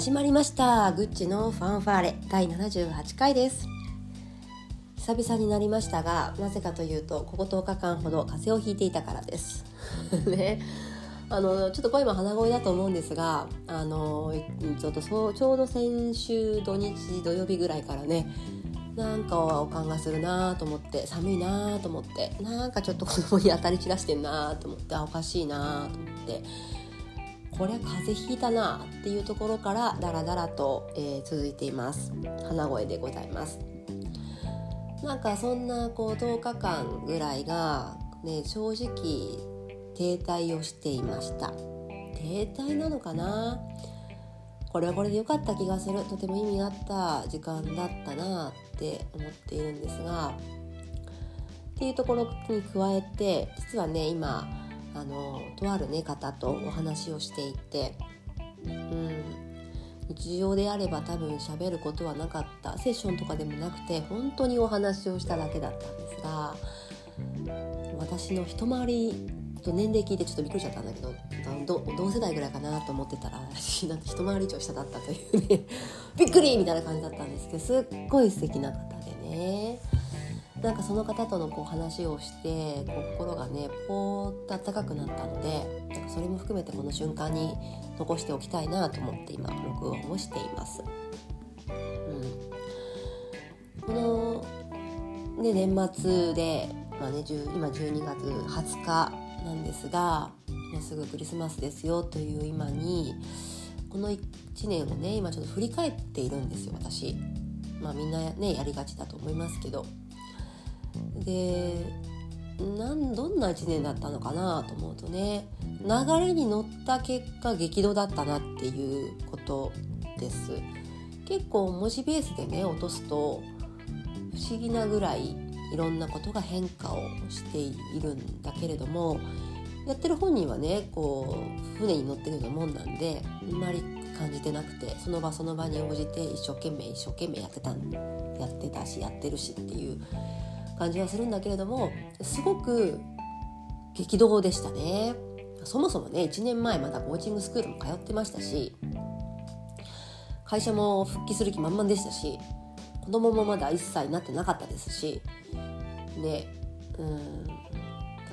始まりました。グッチのファンファーレ。第78回です。久々になりましたがなぜかというとここ10日間ほど風邪をひいていたからです。ね。あのちょっと声も鼻声だと思うんですがあのちょっとそうちょうど先週土日土曜日ぐらいからねなんかおかんがするなと思って寒いなと思ってなんかちょっと子供に当たり散らしてんなと思ってあおかしいなと思ってこりゃ風邪ひいたなっていうところからダラダラと、えー、続いています。鼻声でございます。なんかそんなこう10日間ぐらいがね正直停滞をしていました。停滞なのかな？これはこれで良かった気がする。とても意味があった時間だったなって思っているんですがっていうところに加えて実はね今あのとある、ね、方とお話をしていて、うん、日常であれば多分喋ることはなかった。セッションとかでもなくて本当にお話をしただけだったんですが私の一回りと年齢聞いてちょっとびっくりしちゃったんだけど同世代ぐらいかなと思ってたら私なんて一回り以上下だったというね。びっくりみたいな感じだったんですけどすっごい素敵な方でね。なんかその方とのこう話をして心がねポーッと温かくなったのでなんかそれも含めてこの瞬間に残しておきたいなと思って今録音をしています。うん、この、ね、年末で、まあね、今12月20日なんですがもうすぐクリスマスですよという今にこの1年をね今ちょっと振り返っているんですよ私。まあみんなねやりがちだと思いますけどでなんどんな1年だったのかなと思うとね流れに乗った結果激動だったなっていうことです。結構文字ベースでね落とすと不思議なぐらいいろんなことが変化をしているんだけれどもやってる本人はねこう船に乗ってるようなもんなんであんまり感じてなくてその場その場に応じて一生懸命一生懸命やってたやってたしやってるしっていう感じはするんだけれどもすごく激動でしたね。そもそもね1年前まだコーチングスクールも通ってましたし会社も復帰する気満々でしたし子供もまだ1歳になってなかったですしねうんだ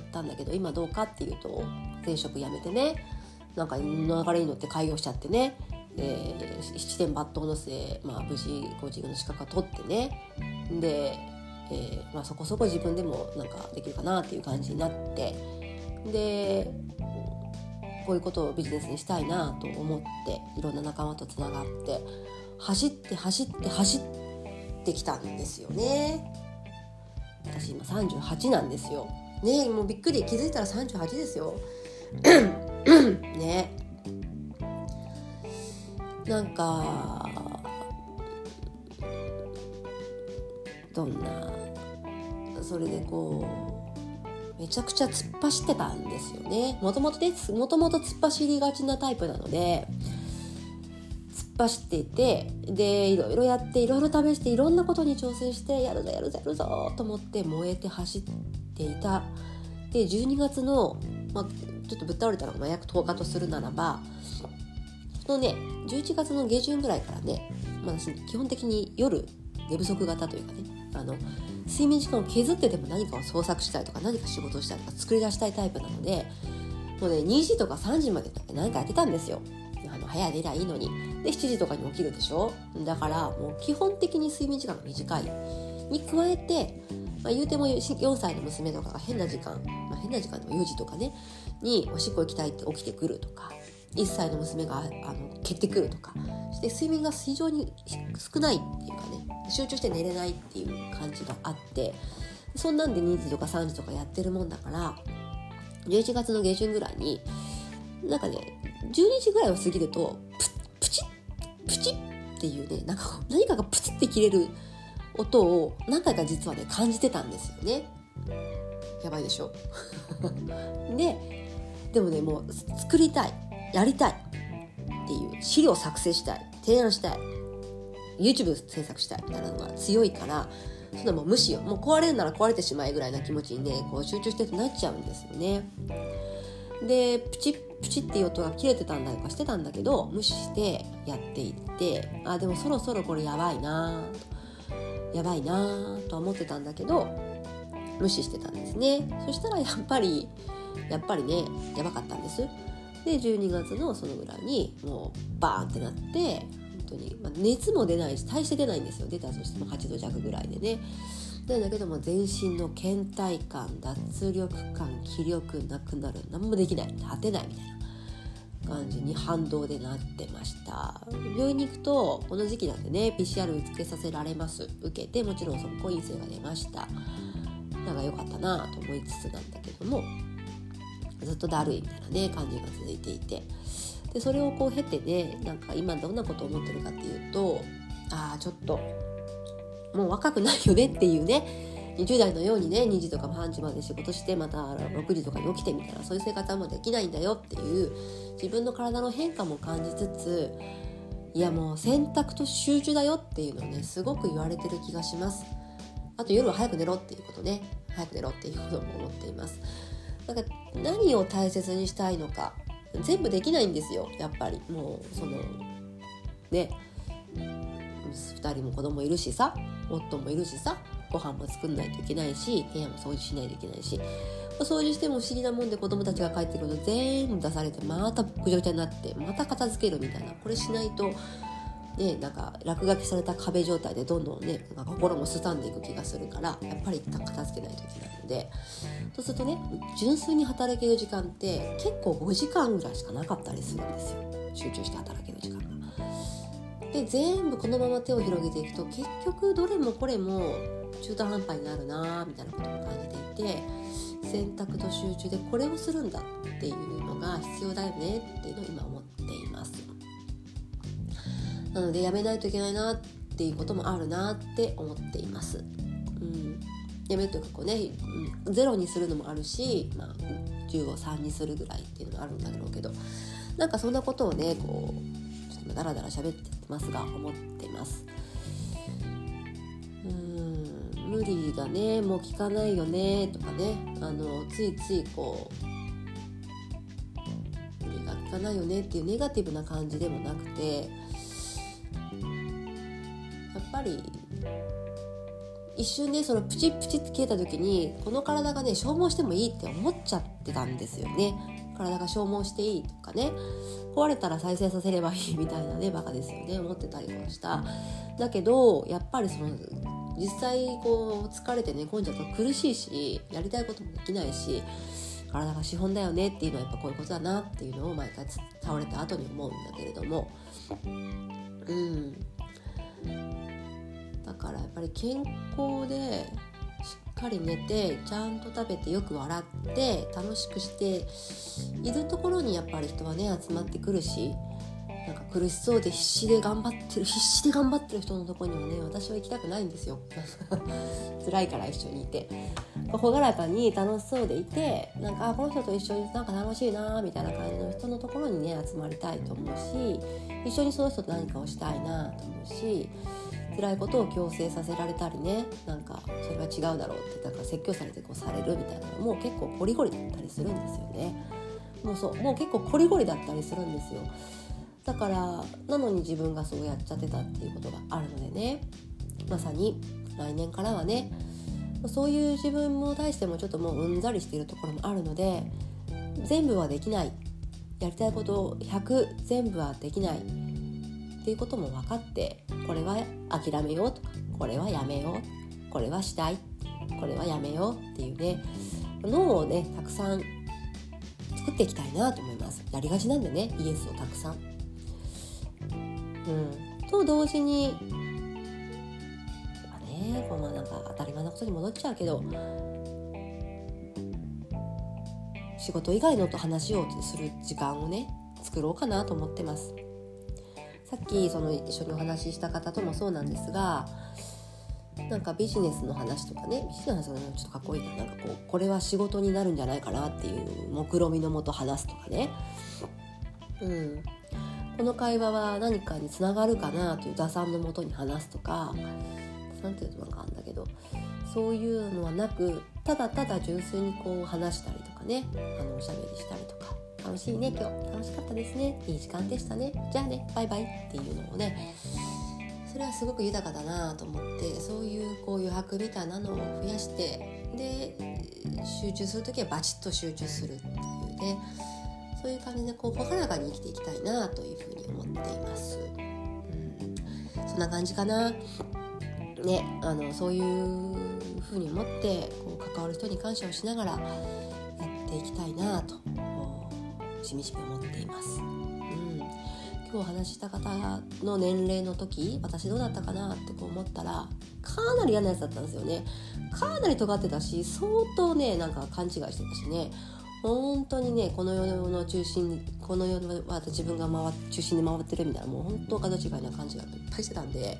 ったんだけど今どうかっていうと前職辞めてねなんか流れに乗って開業しちゃってねで七点抜刀の末、まあ、無事コーチングの資格を取ってねでえー、まあ、そこそこ自分でもなんかできるかなっていう感じになってでこういうことをビジネスにしたいなと思っていろんな仲間とつながって走って走って走ってきたんですよね。私今38なんですよ。ねもうびっくり気づいたら38ですよ。ねなんかどんなそれでこうめちゃくちゃ突っ走ってたんですよね。もともとですもともと突っ走りがちなタイプなので突っ走っていてでいろいろやっていろいろ試していろんなことに挑戦してやるぞやるぞやるぞと思って燃えて走っていた。で12月の、まあ、ちょっとぶっ倒れたのが約10日とするならばそのね11月の下旬ぐらいからね、まあ、基本的に夜寝不足型というかねあの睡眠時間を削ってでも何かを創作したいとか何か仕事をしたいとか作り出したいタイプなのでもうね2時とか3時まで何かやってたんですよ。あの早い寝りゃいいのに。で7時とかに起きるでしょ？だからもう基本的に睡眠時間が短い。に加えて、まあ、言うても4歳の娘とかが変な時間、まあ、変な時間でも4時とかねにおしっこ行きたいって起きてくるとか1歳の娘があの蹴ってくるとか。して睡眠が非常に少ないっていうかね。集中して寝れないっていう感じがあって。そんなんで2時とか3時とかやってるもんだから11月の下旬ぐらいになんかね12時ぐらいを過ぎるとプチップチッっていうねなんか何かがプチッて切れる音を何回か実はね感じてたんですよね。やばいでしょ？ででもねもう作りたい。やりたい。っていう資料作成したい。提案したい。YouTube 制作したいみたいなのが強いからそんなもう無視よ。もう壊れるなら壊れてしまえぐらいな気持ちにねこう集中してるとなっちゃうんですよね。でプチプチっていう音が切れてたんだとかしてたんだけど無視してやっていってあでもそろそろこれやばいなやばいなとは思ってたんだけど無視してたんですね。そしたらやっぱりやっぱりねやばかったんです。で12月のそのぐらいにもうバーンってなって本当に、まあ、熱も出ないし大して出ないんですよ。出たとしても8度弱ぐらいでね。なんだけども全身の倦怠感脱力感気力なくなる何もできない果てないみたいな感じに反動でなってました。病院に行くとこの時期なんでね PCR 受けさせられます。受けてもちろんそこ陰性が出ました。なんか良かったなと思いつつなんだけども。ずっとだるいみたいなね感じが続いていて。でそれをこう経てねなんか今どんなことを思ってるかっていうとああちょっともう若くないよねっていうね20代のようにね2時とか3時まで仕事してまた6時とかに起きてみたらそういう生活はもうできないんだよっていう自分の体の変化も感じつついやもう選択と集中だよっていうのをねすごく言われてる気がします。あと夜は早く寝ろっていうことね。早く寝ろっていうことも思っています。なんか何を大切にしたいのか全部できないんですよやっぱり。もうそのね。2人も子供いるしさ夫もいるしさご飯も作んないといけないし部屋も掃除しないといけないし掃除しても不思議なもんで子供たちが帰ってくると全部出されてまたぐちゃぐちゃになってまた片付けるみたいな。これしないとねなんか落書きされた壁状態でどんどんねなんか心もすさんでいく気がするからやっぱり一旦片付けないといけないので。そうするとね純粋に働ける時間って結構5時間ぐらいしかなかったりするんですよ。集中して働ける時間が。で全部このまま手を広げていくと結局どれもこれも中途半端になるなみたいなことを感じていて選択と集中でこれをするんだっていうのが必要だよねっていうのを今思っています。なのでやめないといけないなっていうこともあるなって思っています、うん、やめるというかこうね、うん、ゼロにするのもあるし、まあ、10を3にするぐらいっていうのもあるんだろうけど。なんかそんなことをねこうちょっとダラダラ喋ってますが思ってます。うん。無理だね。もう聞かないよねとかね。あのついついこう無理が効かないよねっていうネガティブな感じでもなくてっぱり一瞬ねそのプチプチって消えた時にこの体がね消耗してもいいって思っちゃってたんですよね。体が消耗していいとかね。壊れたら再生させればいいみたいなねバカですよね思ってたりもした。だけどやっぱりその実際こう疲れて寝込んじゃうと苦しいしやりたいこともできないし体が資本だよねっていうのはやっぱこういうことだなっていうのを毎回倒れた後に思うんだけれども。うん。だからやっぱり健康でしっかり寝てちゃんと食べてよく笑って楽しくしているところにやっぱり人はね集まってくるしなんか苦しそうで必死で頑張ってる必死で頑張ってる人のとこにはね私は行きたくないんですよ。辛いから一緒にいて。朗らかに楽しそうでいてなんかこの人と一緒になんか楽しいなみたいな感じの人のところにね集まりたいと思うし一緒にその人と何かをしたいなと思うし辛いことを強制させられたりねなんかそれは違うだろうってなんか説教されてこうされるみたいなのも結構コリゴリだったりするんですよね。もうそうもう結構コリゴリだったりするんですよ。だからなのに自分がそうやっちゃってたっていうことがあるのでね。まさに来年からはね。そういう自分も対してもちょっともううんざりしているところもあるので全部はできない。やりたいことを100全部はできない。っていうことも分かってこれは諦めようとかこれはやめようこれはしたいこれはやめようっていうね脳をねたくさん作っていきたいなと思いますやりがちなんでねイエスをたくさん。うん、と同時にまあねこうまあなんか当たり前のことに戻っちゃうけど仕事以外のと話をする時間をね作ろうかなと思ってます。さっきその一緒にお話しした方ともそうなんですがなんかビジネスの話とかねビジネスの話ちょっとかっこいいななんかこうこれは仕事になるんじゃないかなっていう目論見のもと話すとかね、うん、この会話は何かにつながるかなという打算のもとに話すとか何ていうとなんかあるんだけどそういうのはなくただただ純粋にこう話したりとかねあのおしゃべりしたりとか。楽しいね今日。楽しかったですね。いい時間でしたね。じゃあねバイバイっていうのをね。それはすごく豊かだなと思ってそういうこう余白みたいなのを増やしてで集中する時はバチッと集中するっていうね。そういう感じでこう朗らかに生きていきたいなというふうに思っています。うん、そんな感じかな。ね、あのそういうふうに思ってこう関わる人に感謝をしながらやっていきたいなとしみじみ思っています。うん。今日話した方の年齢の時私どうだったかなってこう思ったらかなり嫌なやつだったんですよね。かなり尖ってたし相当ねなんか勘違いしてたしね。本当にねこの世の中心この世の自分が回中心で回ってるみたいなもう本当形違いな感じがいっぱいしてたんで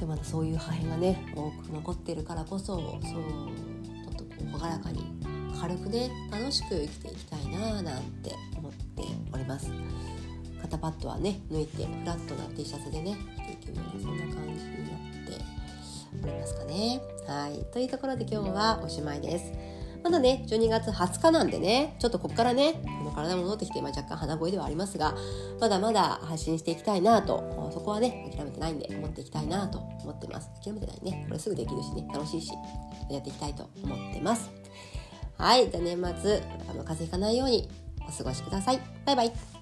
でまだそういう破片がね多く残ってるからこそそうちょっとこう朗らかに軽くね楽しく生きていきたいななんて思っております。肩パッドはね抜いてフラットな T シャツでね着ていくようなそんな感じになっておりますかね。はい。というところで今日はおしまいです。まだね12月20日なんでねちょっとここからねこの体戻ってきて、まあ、若干鼻声ではありますがまだまだ発信していきたいなとそこはね諦めてないんで思っていきたいなと思ってます。諦めてないね。これすぐできるしね楽しいしやっていきたいと思ってます。はい。じゃあ年末あの風邪ひかないようにお過ごしください。バイバイ。